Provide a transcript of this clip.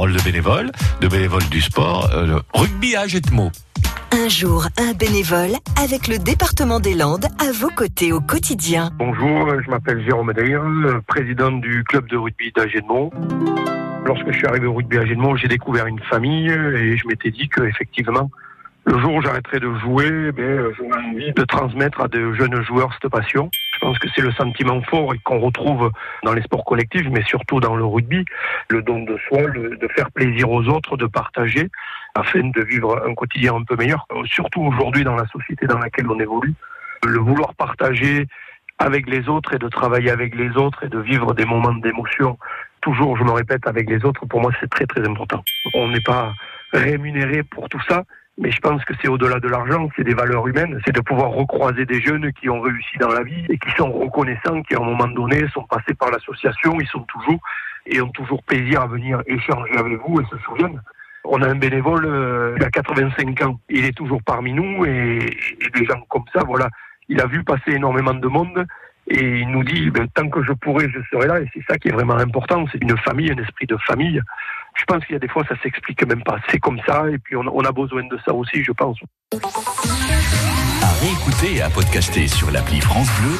parole de bénévoles, de bénévoles du sport, euh, le rugby à Jetmo. Un jour, un bénévole avec le département des Landes à vos côtés au quotidien. Bonjour, je m'appelle Jérôme Dair, président du club de rugby d'Agenmont. Lorsque je suis arrivé au rugby à j'ai découvert une famille et je m'étais dit que effectivement, le jour où j'arrêterai de jouer, ben, j'aurais envie de transmettre à de jeunes joueurs cette passion. Je pense que c'est le sentiment fort qu'on retrouve dans les sports collectifs, mais surtout dans le rugby, le don de soi, de faire plaisir aux autres, de partager, afin de vivre un quotidien un peu meilleur. Surtout aujourd'hui dans la société dans laquelle on évolue, le vouloir partager avec les autres et de travailler avec les autres et de vivre des moments d'émotion toujours, je me répète, avec les autres, pour moi c'est très très important. On n'est pas rémunéré pour tout ça, mais je pense que c'est au-delà de l'argent, c'est des valeurs humaines, c'est de pouvoir recroiser des jeunes qui ont réussi dans la vie et qui sont reconnaissants, qui à un moment donné sont passés par l'association, ils sont toujours et ont toujours plaisir à venir échanger avec vous et se souviennent. On a un bénévole euh, il a 85 ans, il est toujours parmi nous et, et des gens comme ça, voilà, il a vu passer énormément de monde et il nous dit ben, tant que je pourrai, je serai là. Et c'est ça qui est vraiment important. C'est une famille, un esprit de famille. Je pense qu'il y a des fois, ça s'explique même pas. C'est comme ça. Et puis, on, on, a besoin de ça aussi, je pense. À réécouter et à podcaster sur l'appli France Bleu.